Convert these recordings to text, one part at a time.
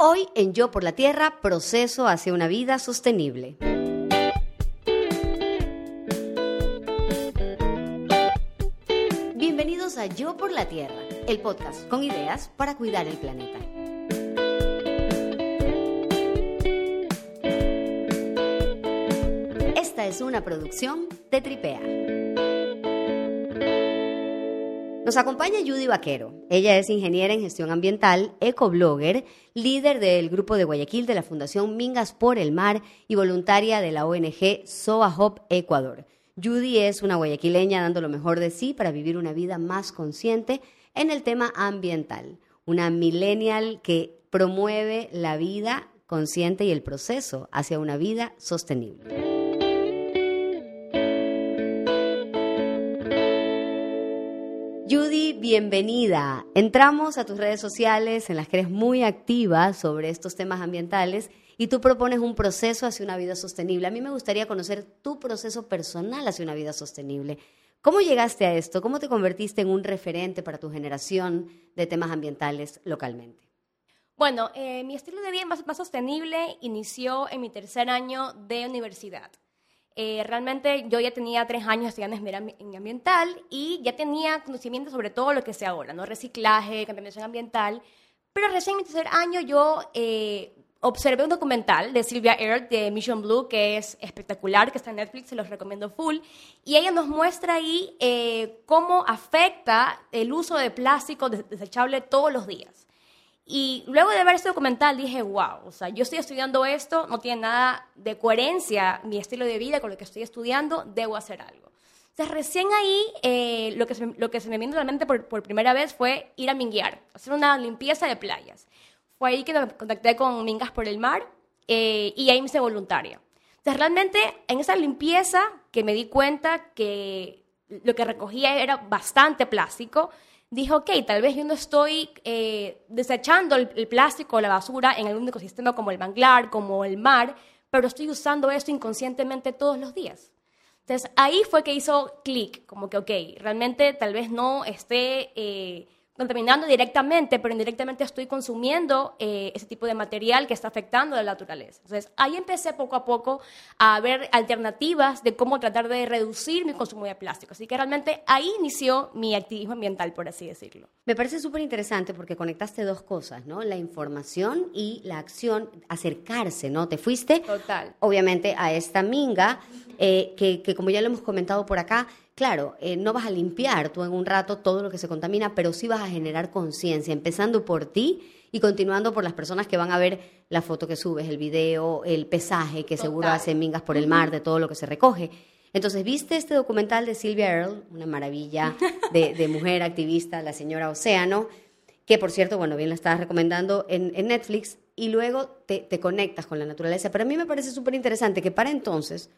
Hoy en Yo por la Tierra, proceso hacia una vida sostenible. Bienvenidos a Yo por la Tierra, el podcast con ideas para cuidar el planeta. Esta es una producción de Tripea. Nos acompaña Judy Vaquero. Ella es ingeniera en gestión ambiental, ecoblogger, líder del grupo de Guayaquil de la Fundación Mingas por el Mar y voluntaria de la ONG SOA Hop Ecuador. Judy es una guayaquileña dando lo mejor de sí para vivir una vida más consciente en el tema ambiental. Una millennial que promueve la vida consciente y el proceso hacia una vida sostenible. Judy, bienvenida. Entramos a tus redes sociales en las que eres muy activa sobre estos temas ambientales y tú propones un proceso hacia una vida sostenible. A mí me gustaría conocer tu proceso personal hacia una vida sostenible. ¿Cómo llegaste a esto? ¿Cómo te convertiste en un referente para tu generación de temas ambientales localmente? Bueno, eh, mi estilo de vida más sostenible inició en mi tercer año de universidad. Eh, realmente yo ya tenía tres años estudiando en ambiental y ya tenía conocimiento sobre todo lo que sé ahora, ¿no? Reciclaje, contaminación ambiental. Pero recién en mi tercer año yo eh, observé un documental de Sylvia Earth de Mission Blue que es espectacular, que está en Netflix, se los recomiendo full. Y ella nos muestra ahí eh, cómo afecta el uso de plástico desechable todos los días. Y luego de ver este documental dije, wow, o sea, yo estoy estudiando esto, no tiene nada de coherencia mi estilo de vida con lo que estoy estudiando, debo hacer algo. Entonces, recién ahí, eh, lo, que se, lo que se me vino a la mente por, por, primera vez fue ir a minguear, hacer una limpieza de playas. Fue ahí que me contacté con Mingas por el Mar eh, y ahí me hice voluntaria. Entonces, realmente, en esa limpieza que me di cuenta que lo que recogía era bastante plástico, dijo, ok, tal vez yo no estoy eh, desechando el, plástico o la basura en algún ecosistema como el manglar, como el mar, pero estoy usando esto inconscientemente todos los días. Entonces ahí fue que hizo clic, como que, ok, realmente tal vez no esté... Eh, contaminando directamente, pero indirectamente estoy consumiendo eh, ese tipo de material que está afectando a la naturaleza. Entonces, ahí empecé poco a poco a ver alternativas de cómo tratar de reducir mi consumo de plástico. Así que realmente ahí inició mi activismo ambiental, por así decirlo. Me parece súper interesante porque conectaste dos cosas, ¿no? La información y la acción, acercarse, ¿no? Te fuiste, Total. obviamente, a esta minga, eh, que, que como ya lo hemos comentado por acá, claro, eh, no vas a limpiar tú en un rato todo lo que se contamina, pero sí vas a generar conciencia, empezando por ti y continuando por las personas que van a ver la foto que subes, el video, el pesaje que seguro hacen mingas por el mar de todo lo que se recoge. Entonces, ¿viste este documental de Sylvia Earle, una maravilla de, mujer activista, la señora Océano, que por cierto, bueno, bien la estabas recomendando en, Netflix, y luego te, te conectas con la naturaleza. Pero a mí me parece súper interesante que para entonces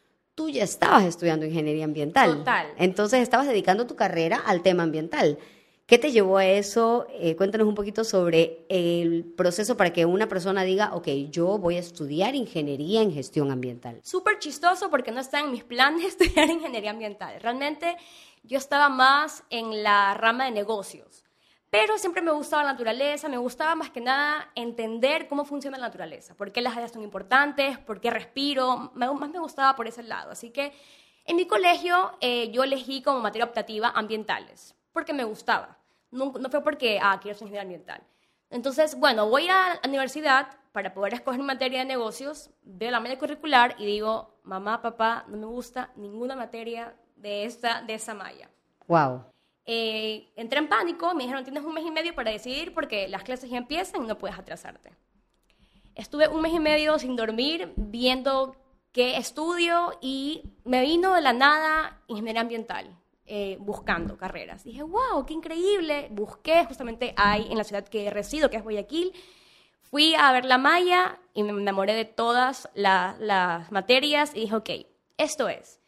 tú ya estabas estudiando ingeniería ambiental. Total. Entonces estabas dedicando tu carrera al tema ambiental. ¿Qué te llevó a eso? Eh, cuéntanos un poquito sobre el proceso para que una persona diga, ok, yo voy a estudiar ingeniería en gestión ambiental. Súper chistoso porque no está en mis planes estudiar ingeniería ambiental. Realmente yo estaba más en la rama de negocios. Pero siempre me gustaba la naturaleza, me gustaba más que nada entender cómo funciona la naturaleza, por qué las áreas son importantes, por qué respiro, más me gustaba por ese lado. Así que en mi colegio eh, yo elegí como materia optativa ambientales, porque me gustaba. No, fue porque, ah, quiero ser ingeniero ambiental. Entonces, bueno, voy a la universidad para poder escoger materia de negocios, veo la media curricular y digo, mamá, papá, no me gusta ninguna materia de, esta, de esa malla. Wow. Eh, entré en pánico, me dijeron tienes un mes y medio para decidir porque las clases ya empiezan y no puedes atrasarte. Estuve un mes y medio sin dormir, viendo qué estudio y me vino de la nada ingeniería ambiental, eh, buscando carreras. Dije, wow, qué increíble. Busqué, justamente ahí en la ciudad que resido, que es Guayaquil. Fui a ver la malla y me enamoré de todas las materias y dije, ok, esto es.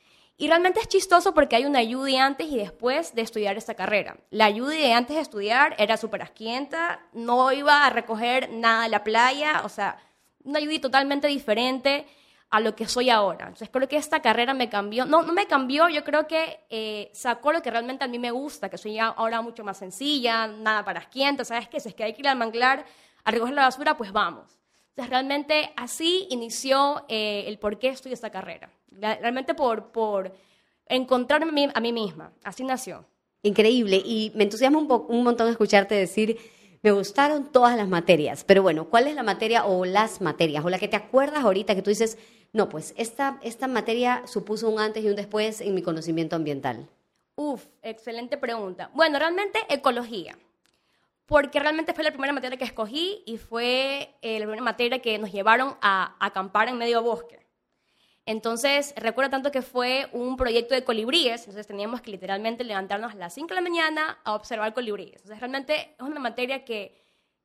Y realmente es chistoso porque hay una ayuda antes y después de estudiar esta carrera. La ayuda de antes de estudiar era súper asquienta, no iba a recoger nada de la playa, o sea, una ayuda totalmente diferente a lo que soy ahora. Entonces creo que esta carrera me cambió, no, no me cambió, yo creo que eh, sacó lo que realmente a mí me gusta, que soy ahora mucho más sencilla, nada para asquienta, ¿sabes qué? Si es que hay que ir al manglar a recoger la basura, pues vamos. Entonces, realmente así inició eh, el por qué estudio esta carrera. Realmente por, por encontrarme a mí misma. Así nació. Increíble. Y me entusiasma un, un montón escucharte decir, me gustaron todas las materias. Pero bueno, ¿cuál es la materia o las materias? O la que te acuerdas ahorita que tú dices, no, pues esta, esta materia supuso un antes y un después en mi conocimiento ambiental. Uf, excelente pregunta. Bueno, realmente ecología. Porque realmente fue la primera materia que escogí y fue eh, la primera materia que nos llevaron a acampar en medio bosque. Entonces, recuerdo tanto que fue un proyecto de colibríes, entonces teníamos que literalmente levantarnos a las 5 de la mañana a observar colibríes. Entonces, realmente es una materia que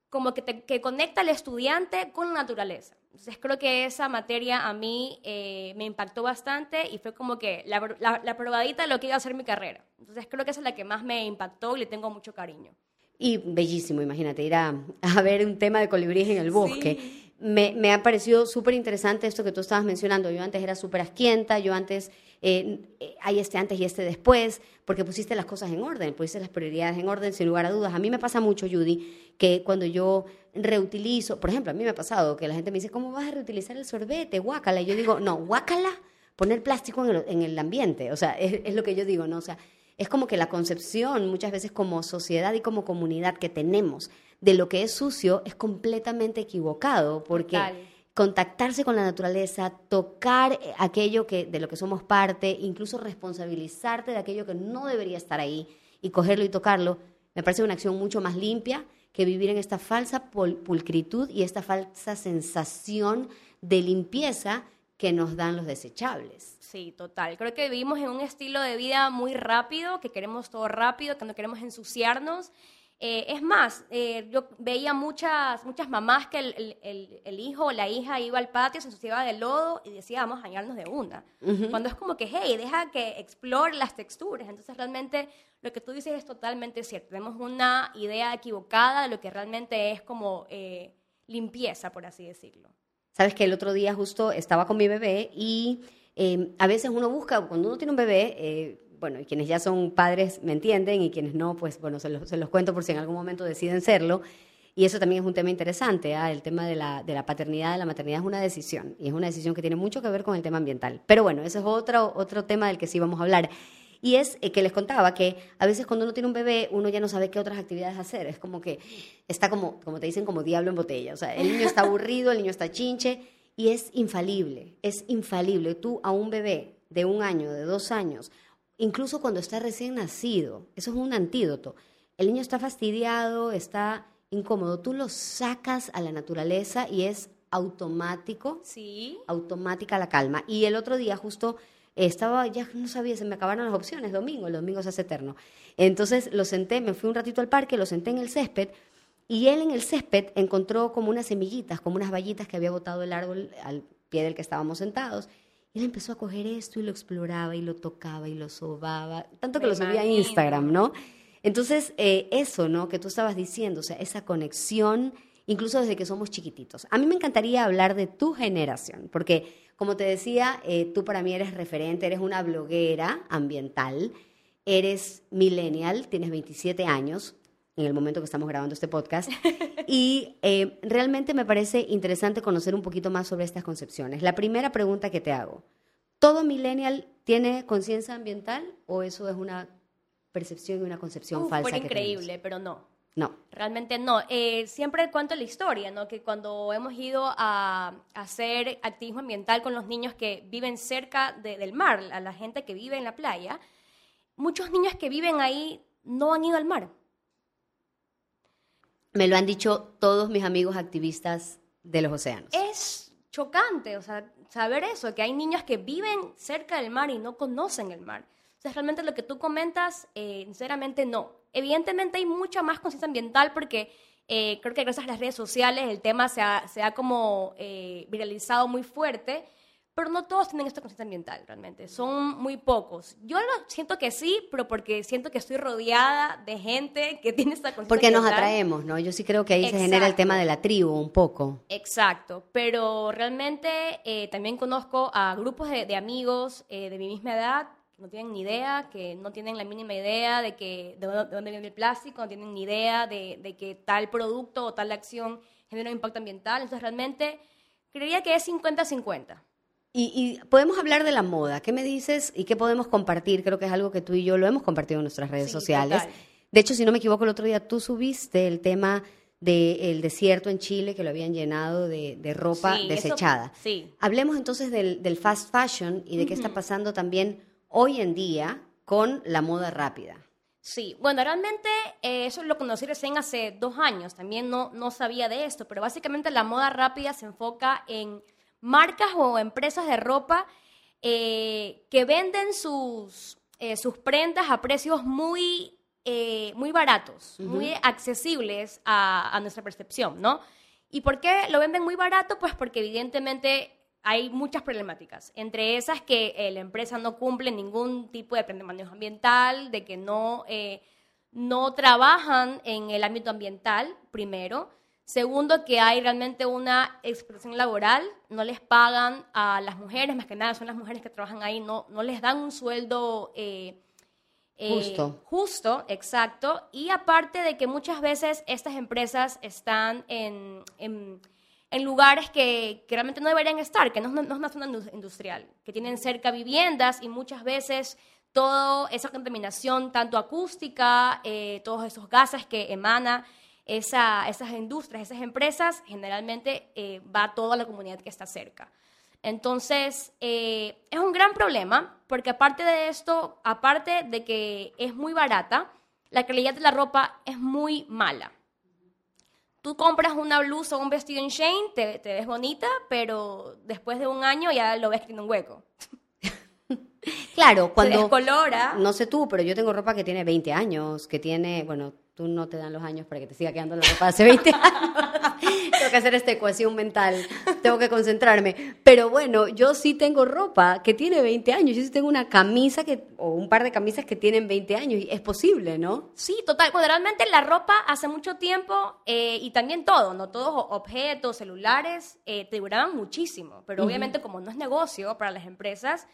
como que, que conecta al estudiante con la naturaleza. Entonces, creo que esa materia a mí eh, me impactó bastante y fue como que la, la, probadita de lo que iba a ser mi carrera. Entonces, creo que esa es la que más me impactó y le tengo mucho cariño. Y bellísimo, imagínate, ir a, a ver un tema de colibríes en el bosque me, ha parecido súper interesante esto que tú estabas mencionando. Yo antes era súper asquienta, yo antes, eh, hay este antes y este después, porque pusiste las cosas en orden, pusiste las prioridades en orden, sin lugar a dudas. A mí me pasa mucho, Judy, que cuando yo reutilizo, por ejemplo, a mí me ha pasado que la gente me dice, ¿cómo vas a reutilizar el sorbete? Guácala. Y yo digo, no, guácala, poner plástico en el, en el ambiente. O sea, es, es lo que yo digo, ¿no? O sea, es como que la concepción muchas veces como sociedad y como comunidad que tenemos de lo que es sucio es completamente equivocado, porque contactarse con la naturaleza, tocar eh, aquello que, de lo que somos parte, incluso responsabilizarte de aquello que no debería estar ahí y cogerlo y tocarlo, me parece una acción mucho más limpia que vivir en esta falsa pulcritud y esta falsa sensación de limpieza que nos dan los desechables. Sí, total. Creo que vivimos en un estilo de vida muy rápido, que queremos todo rápido, que no queremos ensuciarnos eh, es más, eh, yo veía muchas, muchas mamás que el, hijo o la hija iba al patio, se ensuciaba de lodo y decía, vamos a bañarnos de una. Cuando es como que, hey, deja que explore las texturas. Entonces, realmente, lo que tú dices es totalmente cierto. Tenemos una idea equivocada de lo que realmente es como eh, limpieza, por así decirlo. Sabes que el otro día justo estaba con mi bebé y a veces uno busca, cuando uno tiene un bebé, bueno, y quienes ya son padres me entienden y quienes no, pues bueno, se los, se los cuento por si en algún momento deciden serlo. Y eso también es un tema interesante, ¿ah? el tema de la, de la paternidad, de la maternidad es una decisión, y es una decisión que tiene mucho que ver con el tema ambiental. Pero bueno, ese es otro, otro tema del que sí vamos a hablar. Y es eh, que les contaba que a veces cuando uno tiene un bebé, uno ya no sabe qué otras actividades hacer. Es como que está como, como te dicen, como diablo en botella. O sea, el niño está aburrido, el niño está chinche, y es infalible, es infalible. Tú a un bebé de un año, de dos años, incluso cuando está recién nacido. Eso es un antídoto. El niño está fastidiado, está incómodo. Tú lo sacas a la naturaleza y es automático. Sí. Automática la calma. Y el otro día justo estaba, ya no sabía, se me acabaron las opciones, domingo, el domingo se hace eterno. Entonces lo senté, me fui un ratito al parque, lo senté en el césped y él en el césped encontró como unas semillitas, como unas vallitas que había botado el árbol al pie del que estábamos sentados él empezó a coger esto y lo exploraba y lo tocaba y lo sobaba, tanto que lo subía a Instagram, ¿no? Entonces, eh, eso, ¿no? Que tú estabas diciendo, o sea, esa conexión, incluso desde que somos chiquititos. A mí me encantaría hablar de tu generación, porque, como te decía, eh, tú para mí eres referente, eres una bloguera ambiental, eres millennial, tienes 27 años, en el momento que estamos grabando este podcast. Y eh, realmente me parece interesante conocer un poquito más sobre estas concepciones. La primera pregunta que te hago, ¿todo millennial tiene conciencia ambiental o eso es una percepción y una concepción falsa? Fue increíble, pero no. No. Realmente no. Eh, siempre cuento la historia, ¿no? Que cuando hemos ido a, hacer activismo ambiental con los niños que viven cerca del mar, a la gente que vive en la playa, muchos niños que viven ahí no han ido al mar me lo han dicho todos mis amigos activistas de los océanos. Es chocante, o sea, saber eso, que hay niños que viven cerca del mar y no conocen el mar. O sea, realmente lo que tú comentas, eh, sinceramente no. Evidentemente hay mucha más conciencia ambiental porque eh, creo que gracias a las redes sociales el tema se ha, se ha como eh, viralizado muy fuerte pero no todos tienen esta conciencia ambiental realmente, son muy pocos. Yo lo siento que sí, pero porque siento que estoy rodeada de gente que tiene esta conciencia Porque nos atraemos, ¿no? Yo sí creo que ahí se genera el tema de la tribu un poco. Exacto, pero realmente eh, también conozco a grupos de, amigos eh, de mi misma edad que no tienen ni idea, que no tienen la mínima idea de, que, de, dónde viene el plástico, no tienen ni idea de, de que tal producto o tal acción genera un impacto ambiental. Entonces, realmente, creería que es 50-50. Y, y, podemos hablar de la moda. ¿Qué me dices y qué podemos compartir? Creo que es algo que tú y yo lo hemos compartido en nuestras redes Sí, sociales. total. De hecho, si no me equivoco, el otro día tú subiste el tema del desierto en Chile que lo habían llenado de, de ropa Sí, eso- desechada. sí. Hablemos entonces del, del fast fashion y de qué está pasando también hoy en día con la moda rápida. Sí, bueno, realmente eh, eso lo conocí recién hace dos años, también no, no sabía de esto, pero básicamente la moda rápida se enfoca en marcas o empresas de ropa eh, que venden sus, eh, sus prendas a precios muy, eh, muy baratos, muy accesibles a, a nuestra percepción, ¿no? ¿Y por qué lo venden muy barato? Pues porque evidentemente hay muchas problemáticas, entre esas que eh, la empresa no cumple ningún tipo de manejo ambiental, de que no, eh, no trabajan en el ámbito ambiental, primero. Segundo, que hay realmente una explotación laboral, no les pagan a las mujeres, más que nada son las mujeres que trabajan ahí, no, no les dan un sueldo eh, eh, Justo. Justo, exacto. Y aparte de que muchas veces estas empresas están en, en- en lugares que, que realmente no deberían estar, que no, es una- no es una zona indus- industrial, que tienen cerca viviendas y muchas veces toda esa contaminación, tanto acústica, eh, todos esos gases que emana esa- esas industrias, esas empresas, generalmente eh, va a toda la comunidad que está cerca. Entonces, eh, es un gran problema, porque aparte de esto, aparte de que es muy barata, la calidad de la ropa es muy mala. Tú compras una blusa o un vestido en Shane, te, te ves bonita, pero después de un año ya lo ves que tiene un hueco. Claro, Se cuando... descolora. No sé tú, pero yo tengo ropa que tiene 20 años, que tiene, bueno, tú no te dan los años para que te siga quedando la ropa de hace 20 años. tengo que hacer esta ecuación mental, tengo que concentrarme. Pero bueno, yo sí tengo ropa que tiene 20 años, yo sí tengo una camisa que, o un par de camisas que tienen 20 años, y es posible, ¿no? Sí, total. Bueno, realmente la ropa hace mucho tiempo eh, y también todo, ¿no? Todos objetos, celulares, eh, te duraban muchísimo. Pero obviamente como no es negocio para las empresas,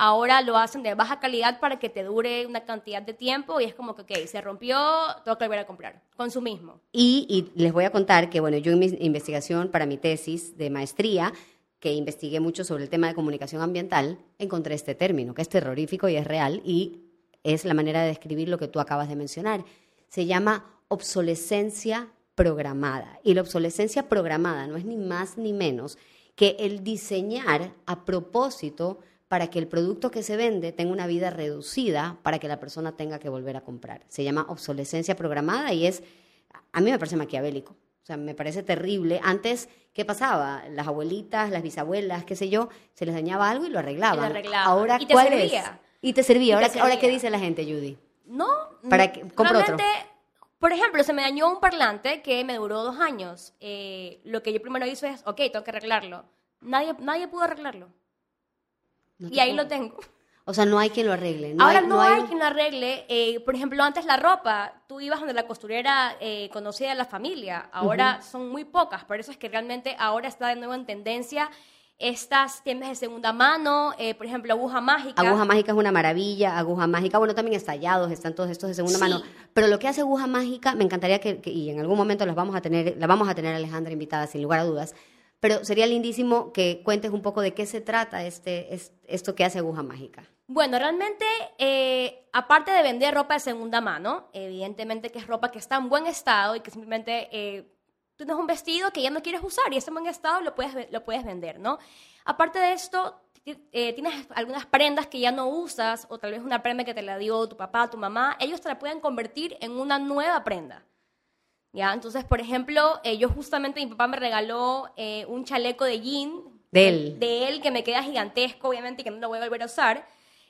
ahora lo hacen de baja calidad para que te dure una cantidad de tiempo y es como que, ok, se rompió, tengo que volver a comprar. Consumismo. Y, y les voy a contar que, bueno, yo en mi investigación para mi tesis de maestría, que investigué mucho sobre el tema de comunicación ambiental, encontré este término, que es terrorífico y es real, y es la manera de describir lo que tú acabas de mencionar. Se llama obsolescencia programada. Y la obsolescencia programada no es ni más ni menos que el diseñar a propósito para que el producto que se vende tenga una vida reducida para que la persona tenga que volver a comprar. Se llama obsolescencia programada y es, a mí me parece maquiavélico. O sea, me parece terrible. Antes, ¿qué pasaba? Las abuelitas, las bisabuelas, qué sé yo, se les dañaba algo y lo arreglaban. Y lo arreglaban. Ahora, Y te ¿cuál servía. es? Y te servía. Y ahora, te ahora, ¿qué servía. dice la gente, Judy? No. Para que- compra otro. realmente, Por ejemplo, se me dañó un parlante que me duró dos años. Eh, lo que yo primero hice es, ok, tengo que arreglarlo. Nadie, nadie pudo arreglarlo. No y ahí lo tengo. O sea, no hay quien lo arregle. No Ahora hay, no, hay, quien lo arregle. Eh, por ejemplo, antes la ropa, tú ibas donde la costurera eh, conocía a la familia. Ahora son muy pocas. Por eso es que realmente ahora está de nuevo en tendencia estas tiendas de segunda mano. eh, por ejemplo, aguja mágica. Aguja Mágica es una maravilla, Aguja Mágica, bueno, también estallados, están todos estos de segunda Sí. mano. Pero lo que hace Aguja Mágica, me encantaría que, que- y en algún momento las vamos a tener, la vamos a tener Alejandra invitada, sin lugar a dudas. Pero sería lindísimo que cuentes un poco de qué se trata este, es- esto que hace Aguja Mágica. Bueno, realmente, eh, aparte de vender ropa de segunda mano, evidentemente que es ropa que está en buen estado y que simplemente eh, tienes un vestido que ya no quieres usar y está en buen estado lo puedes, lo puedes vender, ¿no? Aparte de esto, eh, tienes algunas prendas que ya no usas o tal vez una prenda que te la dio tu papá, tu mamá, ellos te la pueden convertir en una nueva prenda. ¿Ya? Entonces, por ejemplo, eh, yo justamente, mi papá me regaló eh, un chaleco de jean. De él. De él, que me queda gigantesco, obviamente, y que no lo voy a volver a usar.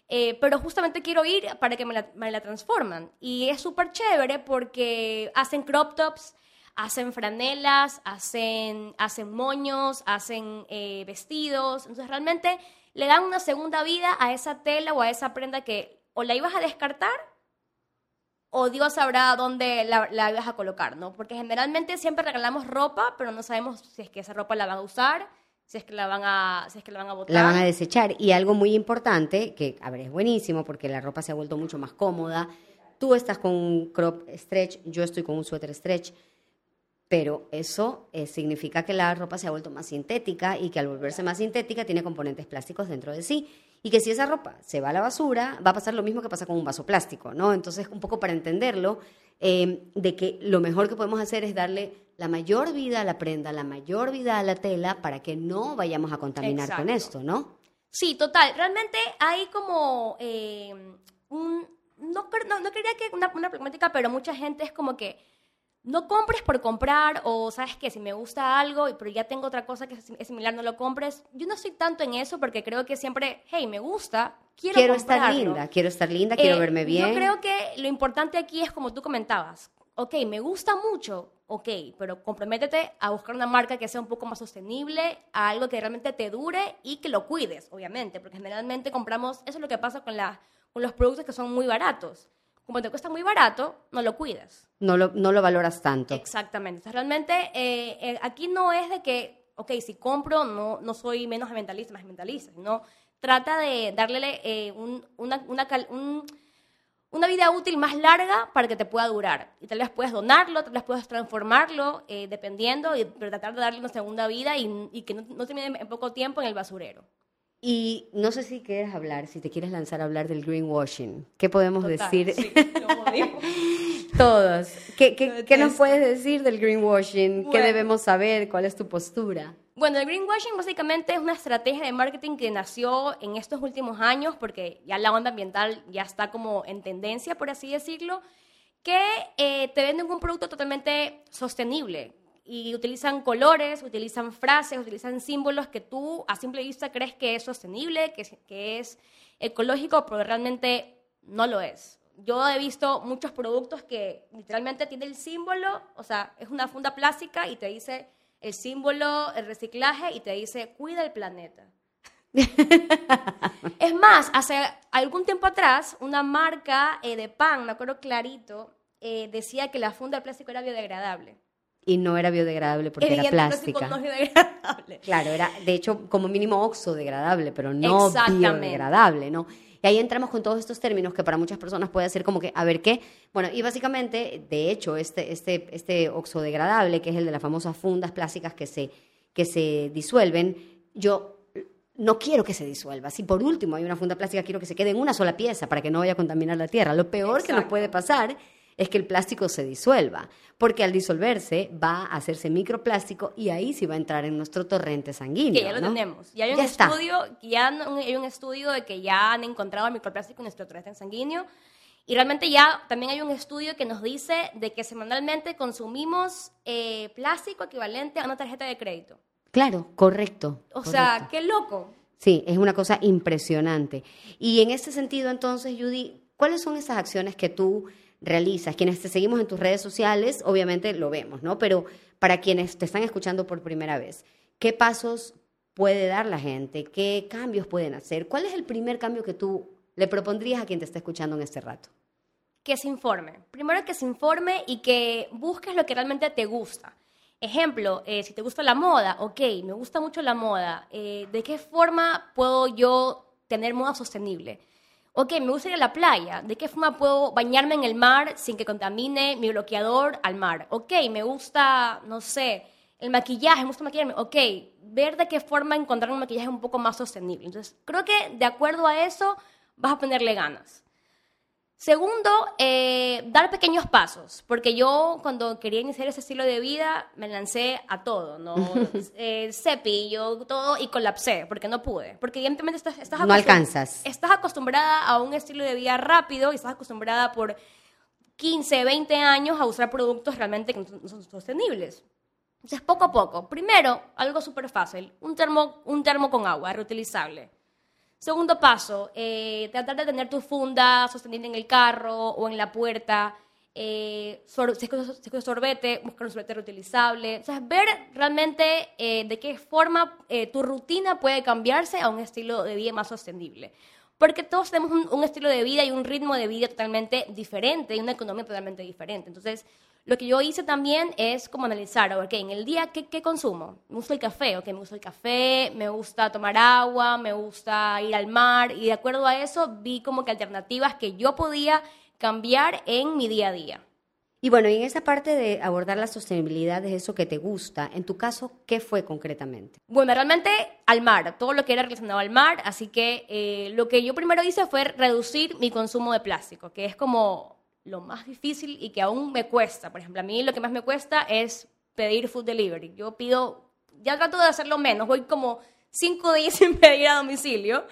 Eh, pero justamente quiero ir para que me la, me la transforman. Y es súper chévere porque hacen crop tops, hacen franelas, hacen, hacen moños, hacen eh, vestidos. Entonces, realmente le dan una segunda vida a esa tela o a esa prenda que o la ibas a descartar o Dios sabrá dónde la, la ibas a colocar, ¿no? Porque generalmente siempre regalamos ropa, pero no sabemos si es que esa ropa la van a usar, si es que la van a, si es que la van a botar. La van a desechar. Y algo muy importante, que a ver, es buenísimo porque la ropa se ha vuelto mucho más cómoda. Tú estás con un crop stretch, yo estoy con un suéter stretch. pero eso eh, significa que la ropa se ha vuelto más sintética y que al volverse más sintética tiene componentes plásticos dentro de sí. Y que si esa ropa se va a la basura, va a pasar lo mismo que pasa con un vaso plástico, ¿no? Entonces, un poco para entenderlo, eh, de que lo mejor que podemos hacer es darle la mayor vida a la prenda, la mayor vida a la tela, para que no vayamos a contaminar con esto, ¿no? Sí, total. Realmente hay como eh, un... No, no, no quería que una, una problemática, pero mucha gente es como que no compres por comprar o sabes que si me gusta algo pero ya tengo otra cosa que es similar no lo compres. Yo no estoy tanto en eso porque creo que siempre hey me gusta quiero quiero estar linda quiero estar linda quiero eh, verme bien. yo creo que lo importante aquí es como tú comentabas ok me gusta mucho ok pero comprométete a buscar una marca que sea un poco más sostenible a algo que realmente te dure y que lo cuides obviamente porque generalmente compramos eso es lo que pasa con la con los productos que son muy baratos como te cuesta muy barato, no lo cuidas. No lo, no lo valoras tanto. Exactamente. Entonces, realmente eh, eh, aquí no es de que, ok, si compro, no, no soy menos ambientalista, más ambientalista, no. Trata de darle eh, una, una, una, vida útil más larga para que te pueda durar. Y tal vez puedes donarlo, tal vez puedes transformarlo, dependiendo, pero tratar de darle una segunda vida y, y que no, no termine en poco tiempo en el basurero. Y no sé si quieres hablar, si te quieres lanzar a hablar del greenwashing. ¿Qué podemos decir? Todos. ¿Qué, qué, nos puedes decir del greenwashing? ¿Qué debemos saber? ¿Cuál es tu postura? Bueno, el greenwashing básicamente es una estrategia de marketing que nació en estos últimos años, porque ya la onda ambiental ya está como en tendencia, por así decirlo, que eh, te venden un producto totalmente sostenible, y utilizan colores, utilizan frases, utilizan símbolos que tú a simple vista crees que es sostenible, que es, que es ecológico, pero realmente no lo es. Yo he visto muchos productos que literalmente tienen el símbolo, o sea, es una funda plástica y te dice el símbolo, el reciclaje y te dice cuida el planeta. es más, hace algún tiempo atrás, una marca eh, de pan, me acuerdo clarito, eh, decía que la funda de plástico era biodegradable y no era biodegradable porque era plástica. No biodegradable. Claro, era de hecho como mínimo oxodegradable, pero no biodegradable, ¿no? Y ahí entramos con todos estos términos que para muchas personas puede ser como que, a ver qué. Bueno, y básicamente, de hecho, este, este, este oxodegradable, que es el de las famosas fundas plásticas que se, que se disuelven, yo no quiero que se disuelva. Si por último hay una funda plástica, quiero que se quede en una sola pieza para que no vaya a contaminar la tierra. Lo peor que nos puede pasar es que el plástico se disuelva, porque al disolverse va a hacerse microplástico y ahí sí va a entrar en nuestro torrente sanguíneo. Que ya lo tenemos. Ya hay un estudio, ya hay un estudio de que ya han encontrado el microplástico en nuestro torrente sanguíneo. Y realmente ya también hay un estudio que nos dice de que semanalmente consumimos eh, plástico equivalente a una tarjeta de crédito. Claro, correcto. O sea, qué loco. Sí, es una cosa impresionante. Y en ese sentido, entonces, Judy, ¿cuáles son esas acciones que tú realizas. Quienes te seguimos en tus redes sociales, obviamente lo vemos, ¿no? Pero para quienes te están escuchando por primera vez, ¿qué pasos puede dar la gente? ¿Qué cambios pueden hacer? ¿Cuál es el primer cambio que tú le propondrías a quien te está escuchando en este rato? Que se informe. Primero que se informe y que busques lo que realmente te gusta. Ejemplo, eh, si te gusta la moda, ok, me gusta mucho la moda. Eh, ¿De qué forma puedo yo tener moda sostenible? Ok, me gusta ir a la playa, ¿de qué forma puedo bañarme en el mar sin que contamine mi bloqueador al mar? Ok, me gusta, no sé, el maquillaje, me gusta maquillarme, ok, ver de qué forma encontrar un maquillaje un poco más sostenible. Entonces, creo que de acuerdo a eso vas a ponerle ganas. Segundo, eh, dar pequeños pasos, porque yo cuando quería iniciar ese estilo de vida me lancé a todo, ¿no? el cepillo, todo, y colapsé, porque no pude. Porque evidentemente estás, estás, no alcanzas. estás acostumbrada a un estilo de vida rápido y estás acostumbrada por 15, 20 años a usar productos realmente que no son sostenibles. Entonces, poco a poco. Primero, algo súper fácil, un termo, un termo con agua reutilizable Segundo paso, eh, tratar de tener tu funda sostenida en el carro o en la puerta. Eh, si, es con sorbete, buscar un sorbete reutilizable. O sea, ver realmente eh, de qué forma eh, tu rutina puede cambiarse a un estilo de vida más sostenible. Porque todos tenemos un, un, estilo de vida y un ritmo de vida totalmente diferente y una economía totalmente diferente. Entonces, lo que yo hice también es como analizar, ok, en el día, ¿qué, ¿qué, consumo? Me gusta el café, ok, me gusta el café, me gusta tomar agua, me gusta ir al mar, y de acuerdo a eso vi como que alternativas que yo podía cambiar en mi día a día. Y bueno, y en esa parte de abordar la sostenibilidad de eso que te gusta, en tu caso, ¿qué fue concretamente? Bueno, realmente al mar, todo lo que era relacionado al mar, así que eh, lo que yo primero hice fue reducir mi consumo de plástico, que es como lo más difícil y que aún me cuesta. Por ejemplo, a mí lo que más me cuesta es pedir food delivery. Yo pido, ya trato de hacerlo menos, voy como cinco días sin pedir a domicilio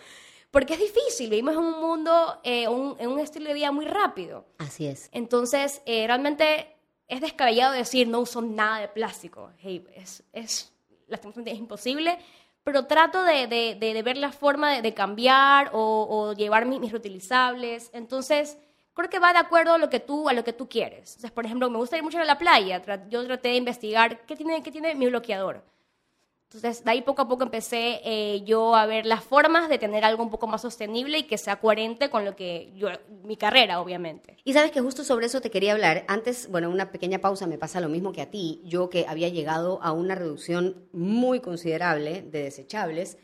porque es difícil, vivimos en un mundo, eh, en un estilo de vida muy rápido. Así es. Entonces, eh, realmente es descabellado decir no uso nada de plástico. Hey, es, es, es imposible, pero trato de, de, ver la forma de, cambiar o, o llevar mis, mis, reutilizables. Entonces, creo que va de acuerdo a lo que tú, a lo que tú quieres. Entonces, por ejemplo, me gusta ir mucho a la playa. Yo traté de investigar qué tiene, qué tiene mi bloqueador entonces, de ahí poco a poco empecé eh, yo a ver las formas de tener algo un poco más sostenible y que sea coherente con lo que yo, mi carrera, obviamente. Y sabes que justo sobre eso te quería hablar. Antes, bueno, una pequeña pausa, me pasa lo mismo que a ti. Yo que había llegado a una reducción muy considerable de desechables,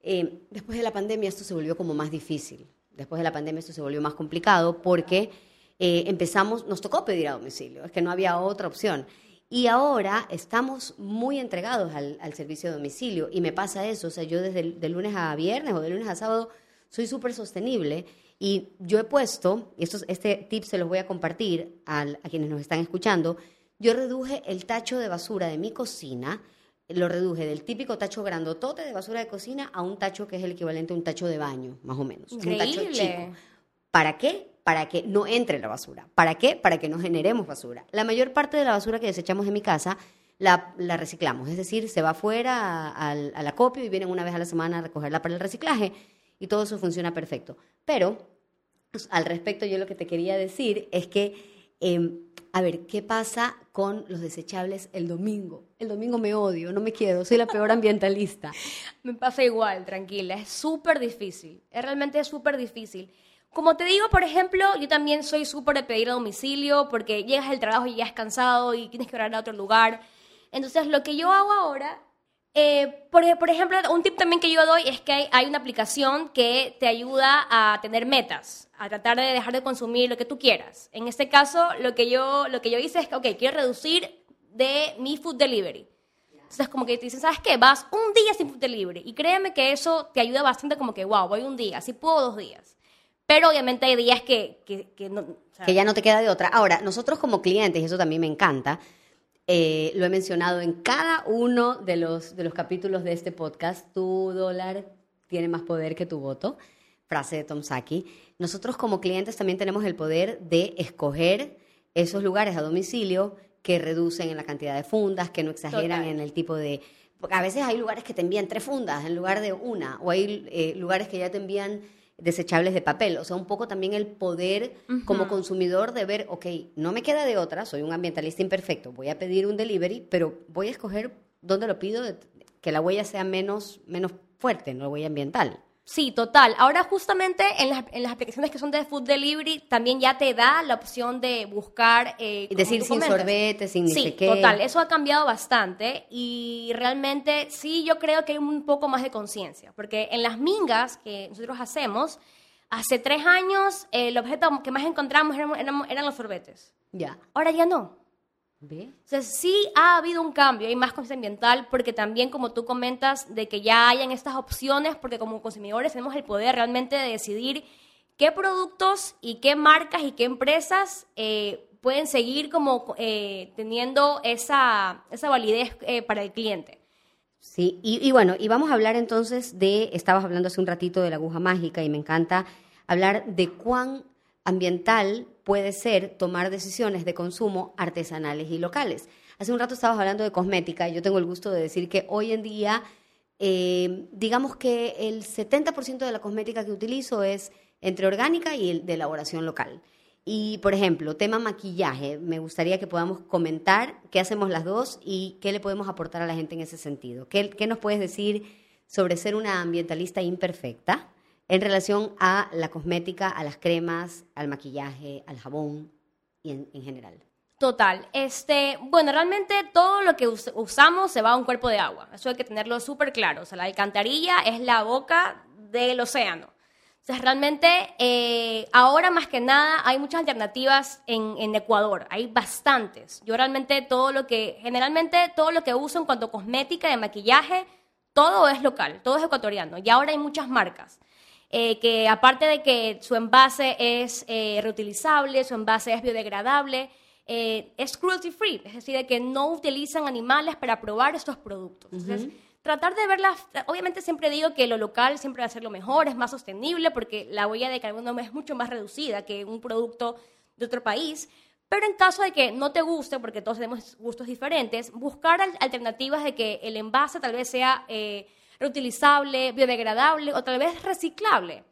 eh, después de la pandemia esto se volvió como más difícil. Después de la pandemia esto se volvió más complicado porque eh, empezamos, nos tocó pedir a domicilio, es que no había otra opción. Y ahora estamos muy entregados al, servicio de domicilio y me pasa eso, o sea, yo desde de lunes a viernes o de lunes a sábado soy súper sostenible y yo he puesto, y esto, este tip se los voy a compartir a, a quienes nos están escuchando, yo reduje el tacho de basura de mi cocina, lo reduje del típico tacho grandotote de basura de cocina a un tacho que es el equivalente a un tacho de baño, más o menos. Increíble. Un tacho chico. ¿Para qué? para que no entre la basura. ¿Para qué? Para que no generemos basura. La mayor parte de la basura que desechamos en mi casa la, reciclamos, es decir, se va afuera al, acopio y vienen una vez a la semana a recogerla para el reciclaje y todo eso funciona perfecto. Pero pues, al respecto yo lo que te quería decir es que, em, a ver, ¿qué pasa con los desechables el domingo? El domingo me odio, no me quiero, soy la peor ambientalista. me pasa igual, tranquila, es súper difícil, es realmente súper difícil. Como te digo, por ejemplo, yo también soy súper de pedir a domicilio porque llegas al trabajo y ya es cansado y tienes que ir a otro lugar. Entonces, lo que yo hago ahora, eh, por, ejemplo, un tip también que yo doy es que hay, una aplicación que te ayuda a tener metas, a tratar de dejar de consumir lo que tú quieras. En este caso, lo que yo, lo que yo hice es que, ok, quiero reducir de mi food delivery. Entonces, como que te dicen, ¿sabes qué? Vas un día sin food delivery. Y créeme que eso te ayuda bastante como que, wow, voy un día, así puedo dos días. Pero obviamente hay días que, que, que ya no te queda de otra. Ahora, nosotros como clientes, y eso también me encanta, eh, lo he mencionado en cada uno de los, de los capítulos de este podcast, tu dólar tiene más poder que tu voto, frase de Tom Saki. Nosotros como clientes también tenemos el poder de escoger esos lugares a domicilio que reducen en la cantidad de fundas, que no exageran en el tipo de... Porque a veces hay lugares que te envían tres fundas en lugar de una, o hay eh, lugares que ya te envían desechables de papel. O sea, un poco también el poder como consumidor de ver, ok, no me queda de otra, soy un ambientalista imperfecto, voy a pedir un delivery, pero voy a escoger dónde lo pido, que la huella sea menos, menos fuerte, no la huella ambiental. Sí, total. Ahora justamente en las, en las, aplicaciones que son de food delivery también ya te da la opción de buscar... Eh, decir sin sorbete, sin ni qué. total. Eso ha cambiado bastante y realmente sí yo creo que hay un poco más de conciencia. Porque en las mingas que nosotros hacemos, hace tres años el objeto que más encontramos eran, eran los sorbetes. Ya. Ahora ya no. O sea, sí ha habido un cambio, hay más conciencia ambiental, porque también, como tú comentas, de que ya hayan estas opciones, porque como consumidores tenemos el poder realmente de decidir qué productos y qué marcas y qué empresas eh, pueden seguir como eh, teniendo esa, esa validez eh, para el cliente. Sí, y, y, bueno, y vamos a hablar entonces de, estabas hablando hace un ratito de la aguja mágica y me encanta hablar de cuán ambiental puede ser tomar decisiones de consumo artesanales y locales. Hace un rato estabas hablando de cosmética y yo tengo el gusto de decir que hoy en día, eh, digamos que el 70% de la cosmética que utilizo es entre orgánica y de elaboración local. Y, por ejemplo, tema maquillaje, me gustaría que podamos comentar qué hacemos las dos y qué le podemos aportar a la gente en ese sentido. ¿Qué, qué nos puedes decir sobre ser una ambientalista imperfecta? En relación a la cosmética, a las cremas, al maquillaje, al jabón y en, general. Total. Este, bueno, realmente todo lo que usamos se va a un cuerpo de agua. Eso hay que tenerlo súper claro. O sea, la alcantarilla es la boca del océano. Entonces, realmente, eh, ahora más que nada, hay muchas alternativas en, en, Ecuador. Hay bastantes. Yo realmente todo lo que, generalmente todo lo que uso en cuanto a cosmética, de maquillaje, todo es local, todo es ecuatoriano. Y ahora hay muchas marcas. Eh, que aparte de que su envase es eh, reutilizable, su envase es biodegradable, es cruelty free, es decir, de que no utilizan animales para probar estos productos. Entonces, tratar de verlas, obviamente siempre digo que lo local siempre va a ser lo mejor, es más sostenible porque la huella de carbono es mucho más reducida que un producto de otro país. Pero en caso de que no te guste, porque todos tenemos gustos diferentes, buscar alternativas de que el envase tal vez sea eh, reutilizable, biodegradable o tal vez reciclable.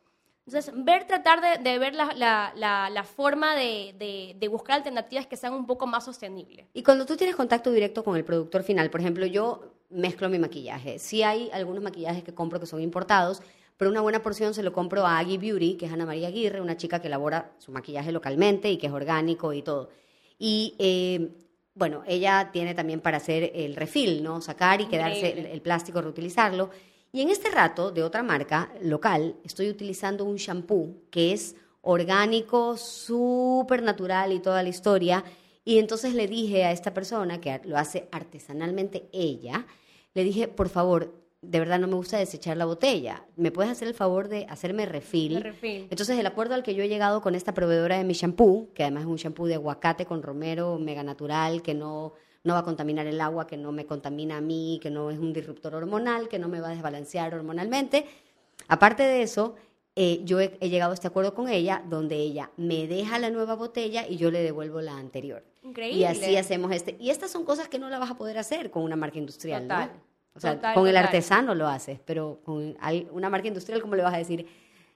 Entonces, ver, tratar de, ver la, forma de, de, buscar alternativas que sean un poco más sostenibles. Y cuando tú tienes contacto directo con el productor final, por ejemplo, yo mezclo mi maquillaje. Sí hay algunos maquillajes que compro que son importados, pero una buena porción se lo compro a Aggie Beauty, que es Ana María Aguirre, una chica que elabora su maquillaje localmente y que es orgánico y todo. Y eh, bueno, ella tiene también para hacer el refill, ¿no? Sacar y quedarse el, plástico, reutilizarlo. Y en este rato, de otra marca local, estoy utilizando un shampoo que es orgánico, súper natural y toda la historia. Y entonces le dije a esta persona, que lo hace artesanalmente ella, le dije, por favor, de verdad no me gusta desechar la botella. ¿Me puedes hacer el favor de hacerme refill? Entonces, el acuerdo al que yo he llegado con esta proveedora de mi shampoo, que además es un shampoo de aguacate con romero, mega natural, que no, no va a contaminar el agua, que no me contamina a mí, que no es un disruptor hormonal, que no me va a desbalancear hormonalmente. Aparte de eso, eh, yo he, llegado a este acuerdo con ella, donde ella me deja la nueva botella y yo le devuelvo la anterior. Increíble. Y así hacemos este. Y estas son cosas que no la vas a poder hacer con una marca industrial, ¿no? O sea, con el artesano lo haces, pero con una marca industrial, ¿cómo le vas a decir?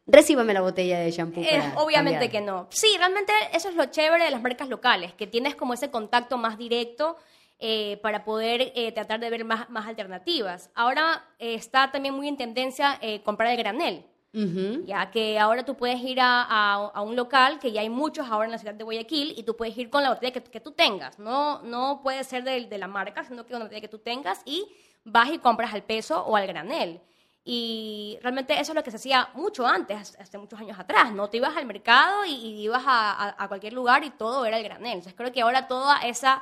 Recíbame la botella de shampoo. Eh, obviamente que no. Sí, realmente eso es lo chévere de las marcas locales, que tienes como ese contacto más directo eh, para poder tratar de ver más, más alternativas. Ahora está también muy en tendencia comprar el granel. Ya que ahora tú puedes ir a, un local, que ya hay muchos ahora en la ciudad de Guayaquil, y tú puedes ir con la botella que, tú tengas. No, no puede ser de, de, la marca, sino que con la botella que tú tengas y vas y compras al peso o al granel. Y realmente eso es lo que se hacía mucho antes, hace muchos años atrás. No te ibas al mercado y, ibas a, a, cualquier lugar y todo era el granel. Entonces creo que ahora toda esa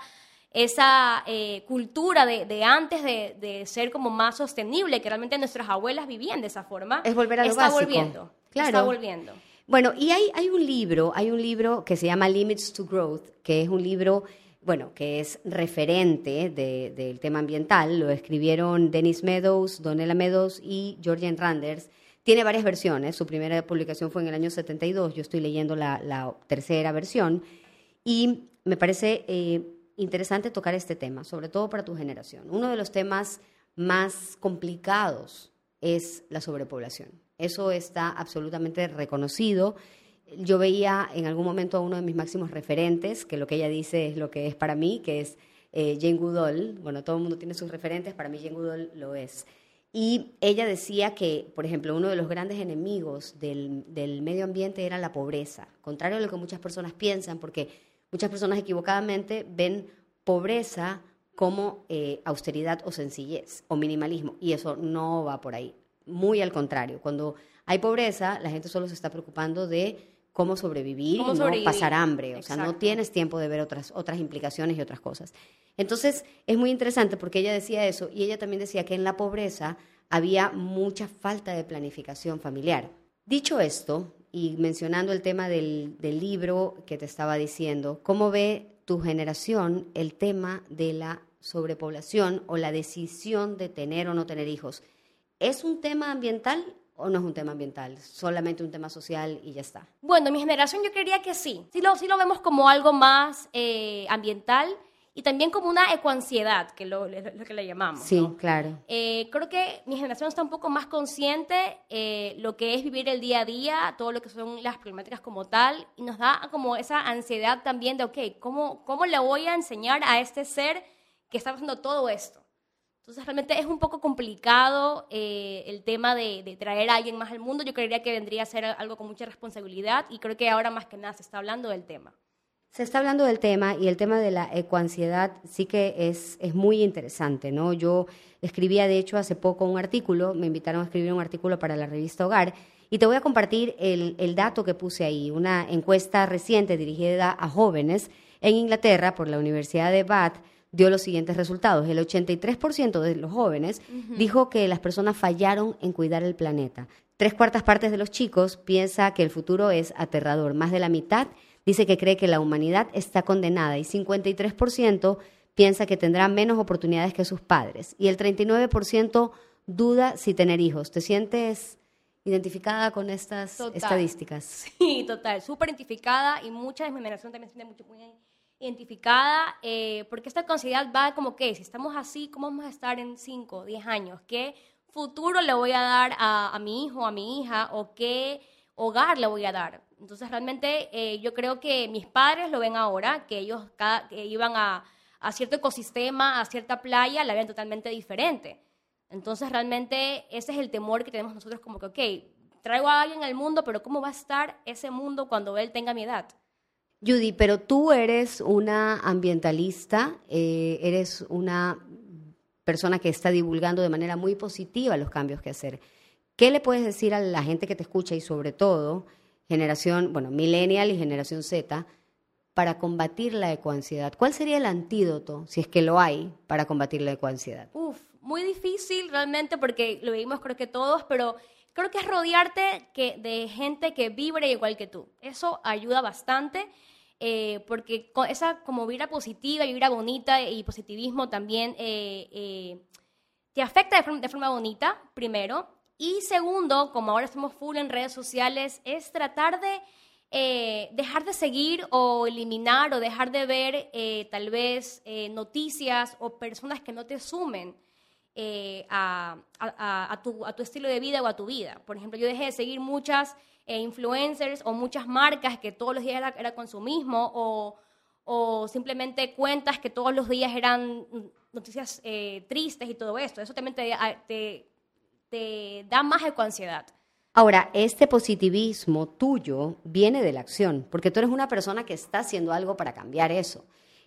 esa eh, cultura de, antes de, ser como más sostenible, que realmente nuestras abuelas vivían de esa forma, es volver a lo está volviendo. Claro. Está volviendo. Bueno, y hay, hay un libro, hay un libro que se llama Limits to Growth, que es un libro, bueno, que es referente del tema ambiental. Lo escribieron Dennis Meadows, Donella Meadows y Georgian Randers. Tiene varias versiones. Su primera publicación fue en el año 72. Yo estoy leyendo la, tercera versión. Y me parece eh, interesante tocar este tema, sobre todo para tu generación. Uno de los temas más complicados es la sobrepoblación. Eso está absolutamente reconocido. Yo veía en algún momento a uno de mis máximos referentes, que lo que ella dice es lo que es para mí, que es eh, Jane Goodall. Bueno, todo el mundo tiene sus referentes, para mí Jane Goodall lo es. Y ella decía que, por ejemplo, uno de los grandes enemigos del, del medio ambiente era la pobreza, contrario a lo que muchas personas piensan, porque Muchas personas equivocadamente ven pobreza como eh, austeridad o sencillez o minimalismo y eso no va por ahí. Muy al contrario, cuando hay pobreza, la gente solo se está preocupando de cómo sobrevivir y no pasar hambre. O sea, no tienes tiempo de ver otras, otras implicaciones y otras cosas. Entonces, es muy interesante porque ella decía eso y ella también decía que en la pobreza había mucha falta de planificación familiar. Dicho esto, y mencionando el tema del, libro que te estaba diciendo, ¿cómo ve tu generación el tema de la sobrepoblación o la decisión de tener o no tener hijos? ¿Es un tema ambiental o no es un tema ambiental? Solamente un tema social y ya está. Bueno, mi generación yo creería que sí. Sí lo, sí lo vemos como algo más eh, ambiental y también como una ecoansiedad, que es lo, que le llamamos. Sí, claro. Eh, creo que mi generación está un poco más consciente eh, lo que es vivir el día a día, todo lo que son las problemáticas como tal, y nos da como esa ansiedad también de, ok, ¿cómo, cómo le voy a enseñar a este ser que está haciendo todo esto? Entonces realmente es un poco complicado eh, el tema de, traer a alguien más al mundo. Yo creería que vendría a ser algo con mucha responsabilidad y creo que ahora más que nada se está hablando del tema. Se está hablando del tema y el tema de la ecoansiedad sí que es, es muy interesante, ¿no? Yo escribía, de hecho, hace poco un artículo, me invitaron a escribir un artículo para la revista Hogar Y te voy a compartir el, el dato que puse ahí, una encuesta reciente dirigida a jóvenes en Inglaterra por la Universidad de Bath dio los siguientes resultados. El 83% de los jóvenes dijo que las personas fallaron en cuidar el planeta. Tres cuartas partes de los chicos piensa que el futuro es aterrador. Más de la mitad dice que cree que la humanidad está condenada y 53% piensa que tendrá menos oportunidades que sus padres. Y el 39% duda si tener hijos. ¿Te sientes identificada con estas estadísticas? Sí, total. Súper identificada y mucha de mi generación también se siente mucho, muy identificada, eh, porque esta conciencia va como que, si estamos así, ¿cómo vamos a estar en 5, 10 años? ¿Qué futuro le voy a dar a, mi hijo, a mi hija, o qué hogar le voy a dar? Entonces, realmente eh, yo creo que mis padres lo ven ahora, que ellos cada, que iban a, a cierto ecosistema, a cierta playa, la ven totalmente diferente. Entonces, realmente ese es el temor que tenemos nosotros como que, ok, traigo a alguien al mundo, pero ¿cómo va a estar ese mundo cuando él tenga mi edad? Judy, pero tú eres una ambientalista, eh, eres una persona que está divulgando de manera muy positiva los cambios que hacer. ¿Qué le puedes decir a la gente que te escucha y sobre todo generación, bueno, millennial y generación Z, para combatir la ecoansiedad? ¿Cuál sería el antídoto, si es que lo hay, para combatir la ecoansiedad? Uf, muy difícil realmente porque lo vimos creo que todos, pero creo que es rodearte que, de gente que vibre igual que tú. Eso ayuda bastante. Eh, porque esa como vibra positiva y vibra bonita y positivismo también eh, eh, te afecta de forma, bonita, primero. Y segundo, como ahora estamos full en redes sociales, es tratar de dejar de seguir o eliminar o dejar de ver tal vez noticias o personas que no te sumen. A, tu, a tu estilo de vida o a tu vida. Por ejemplo, yo dejé de seguir muchas e influencers o muchas marcas que todos los días era, era consumismo o, o, simplemente cuentas que todos los días eran noticias eh, tristes y todo esto. Eso también te, te, te da más ecoansiedad. Ahora, este positivismo tuyo viene de la acción, porque tú eres una persona que está haciendo algo para cambiar eso.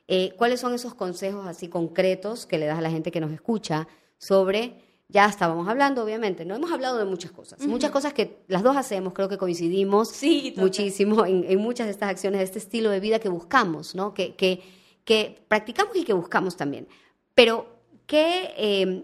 Eh, ¿Cuáles son esos consejos así concretos que le das a la gente que nos escucha sobre ya estábamos hablando, obviamente, no hemos hablado de muchas cosas, muchas cosas que las dos hacemos, creo que coincidimos muchísimo en, muchas de estas acciones, de este estilo de vida que buscamos, ¿no? que, que, que practicamos y que buscamos también. Pero, ¿qué em,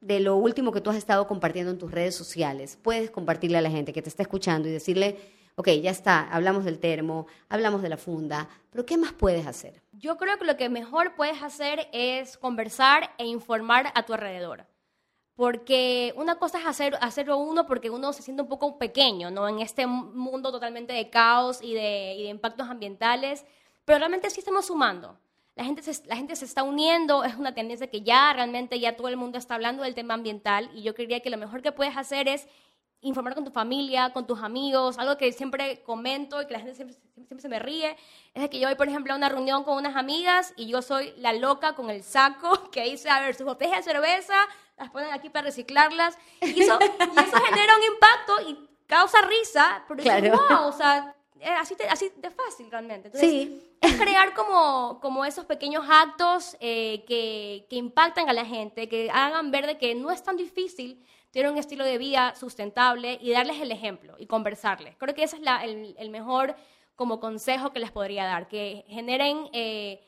de lo último que tú has estado compartiendo en tus redes sociales puedes compartirle a la gente que te está escuchando y decirle, ok, ya está, hablamos del termo, hablamos de la funda, pero ¿qué más puedes hacer? Yo creo que lo que mejor puedes hacer es conversar e informar a tu alrededor porque una cosa es hacer, hacerlo uno porque uno se siente un poco pequeño, ¿no? En este mundo totalmente de caos y de, y de impactos ambientales, pero realmente sí estamos sumando. La gente, se, la gente se está uniendo, es una tendencia que ya realmente ya todo el mundo está hablando del tema ambiental y yo creería que lo mejor que puedes hacer es informar con tu familia, con tus amigos, algo que siempre comento y que la gente siempre, siempre, se me ríe, es que yo voy, por ejemplo, a una reunión con unas amigas y yo soy la loca con el saco que dice, a ver, sus botellas de cerveza, las ponen aquí para reciclarlas. Y eso, genera un impacto y causa risa, pero claro. wow, o sea, así, de, así de fácil realmente. Entonces, sí. Es crear como, como esos pequeños actos eh, que, que impactan a la gente, que hagan ver de que no es tan difícil tener un estilo de vida sustentable y darles el ejemplo y conversarles. Creo que ese es la, el, el, mejor como consejo que les podría dar, que generen... Eh,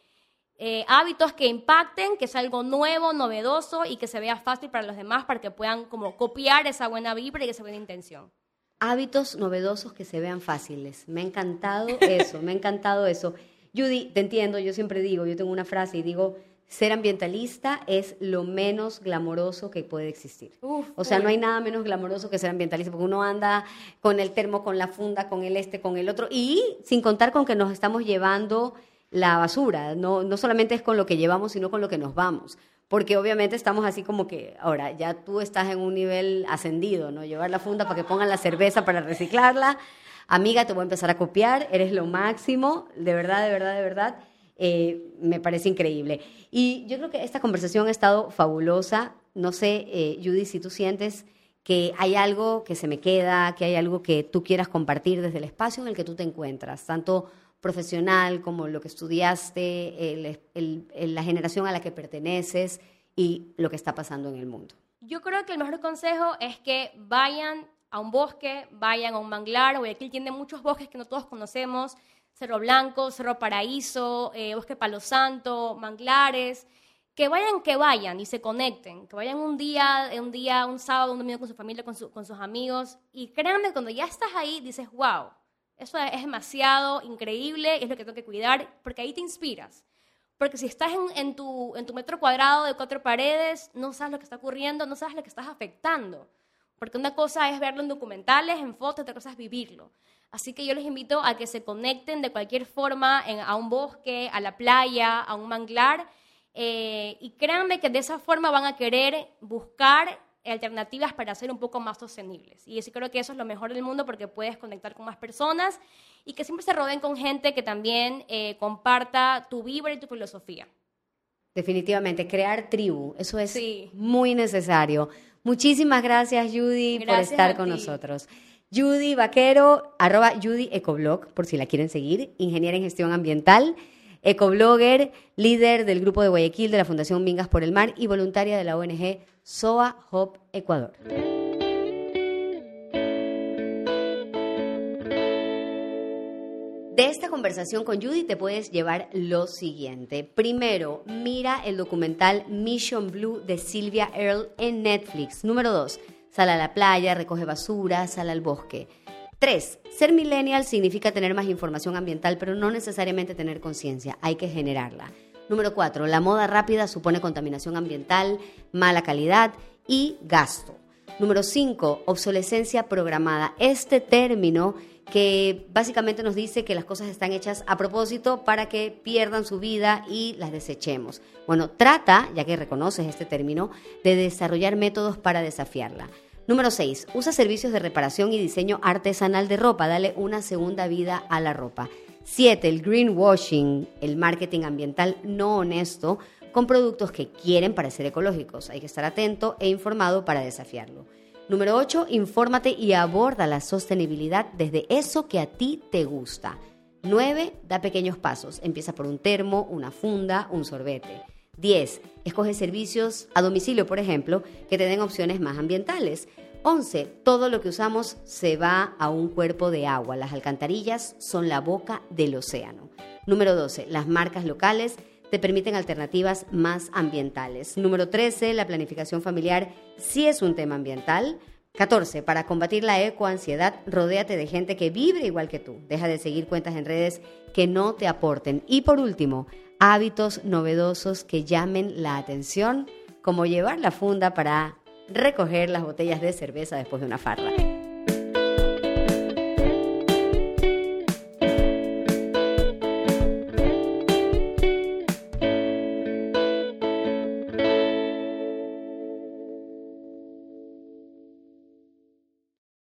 eh, hábitos que impacten, que sea algo nuevo, novedoso y que se vea fácil para los demás para que puedan como copiar esa buena vibra y esa buena intención. Hábitos novedosos que se vean fáciles. Me ha encantado eso, me ha encantado eso. Judy, te entiendo, yo siempre digo, yo tengo una frase y digo, ser ambientalista es lo menos glamoroso que puede existir. o sea, no hay nada menos glamoroso que ser ambientalista, porque uno anda con el termo, con la funda, con el este, con el otro, y sin contar con que nos estamos llevando la basura, no, no solamente es con lo que llevamos, sino con lo que nos vamos. Porque obviamente estamos así como que, ahora, ya tú estás en un nivel ascendido, ¿no? Llevar la funda para que pongan la cerveza para reciclarla. Amiga, te voy a empezar a copiar, eres lo máximo, de verdad, de verdad, de verdad. Eh, me parece increíble. Y yo creo que esta conversación ha estado fabulosa. No sé, eh, Judy, si tú sientes que hay algo que se me queda, que hay algo que tú quieras compartir desde el espacio en el que tú te encuentras, tanto profesional, como lo que estudiaste, la generación a la que perteneces y lo que está pasando en el mundo. Yo creo que el mejor consejo es que vayan a un bosque, vayan a un manglar. Guayaquil tiene muchos bosques que no todos conocemos. Cerro Blanco, Cerro Paraíso, eh, Bosque Palo Santo, manglares. Que vayan, que vayan y se conecten. Que vayan un día, un día, un sábado, un domingo con su familia, con, con sus amigos. Y créanme, cuando ya estás ahí, dices, wow, eso es demasiado increíble, es lo que tengo que cuidar, porque ahí te inspiras. Porque si estás en, tu, en tu metro cuadrado de cuatro paredes, no sabes lo que está ocurriendo, no sabes lo que estás afectando. Porque una cosa es verlo en documentales, en fotos, otra cosa es vivirlo. Así que yo les invito a que se conecten de cualquier forma a un bosque, a la playa, a un manglar. Eh, y créanme que de esa forma van a querer buscar alternativas para ser un poco más sostenibles. Y yo creo que eso es lo mejor del mundo porque puedes conectar con más personas y que siempre se rodeen con gente que también eh, comparta tu vibra y tu filosofía. Definitivamente, crear tribu, eso es muy necesario. Muchísimas gracias, Judy, por estar con nosotros. Judy Vaquero, arroba Judy Ecoblog, por si la quieren seguir, ingeniera en gestión ambiental, ecoblogger, líder del grupo de Guayaquil de la Fundación Mingas por el Mar y voluntaria de la ONG SOA Hop Ecuador. De esta conversación con Judy te puedes llevar lo siguiente. Primero, mira el documental Mission Blue de Sylvia Earle en Netflix. Número dos, sal a la playa, recoge basura, sal al bosque. Tres, ser millennial significa tener más información ambiental, pero no necesariamente tener conciencia, hay que generarla. Número cuatro, la moda rápida supone contaminación ambiental, mala calidad y gasto. Número cinco, obsolescencia programada. Este término que básicamente nos dice que las cosas están hechas a propósito para que pierdan su vida y las desechemos. Bueno, trata, ya que reconoces este término, de desarrollar métodos para desafiarla. Número 6. Usa servicios de reparación y diseño artesanal de ropa. Dale una segunda vida a la ropa. 7. El greenwashing, el marketing ambiental no honesto con productos que quieren parecer ecológicos. Hay que estar atento e informado para desafiarlo. Número 8. Infórmate y aborda la sostenibilidad desde eso que a ti te gusta. 9. Da pequeños pasos. Empieza por un termo, una funda, un sorbete. 10. Escoge servicios a domicilio, por ejemplo, que te den opciones más ambientales. 11. Todo lo que usamos se va a un cuerpo de agua. Las alcantarillas son la boca del océano. Número 12. Las marcas locales te permiten alternativas más ambientales. Número 13. La planificación familiar sí es un tema ambiental. 14. Para combatir la ecoansiedad, rodéate de gente que vibre igual que tú. Deja de seguir cuentas en redes que no te aporten. Y por último, hábitos novedosos que llamen la atención, como llevar la funda para recoger las botellas de cerveza después de una farra.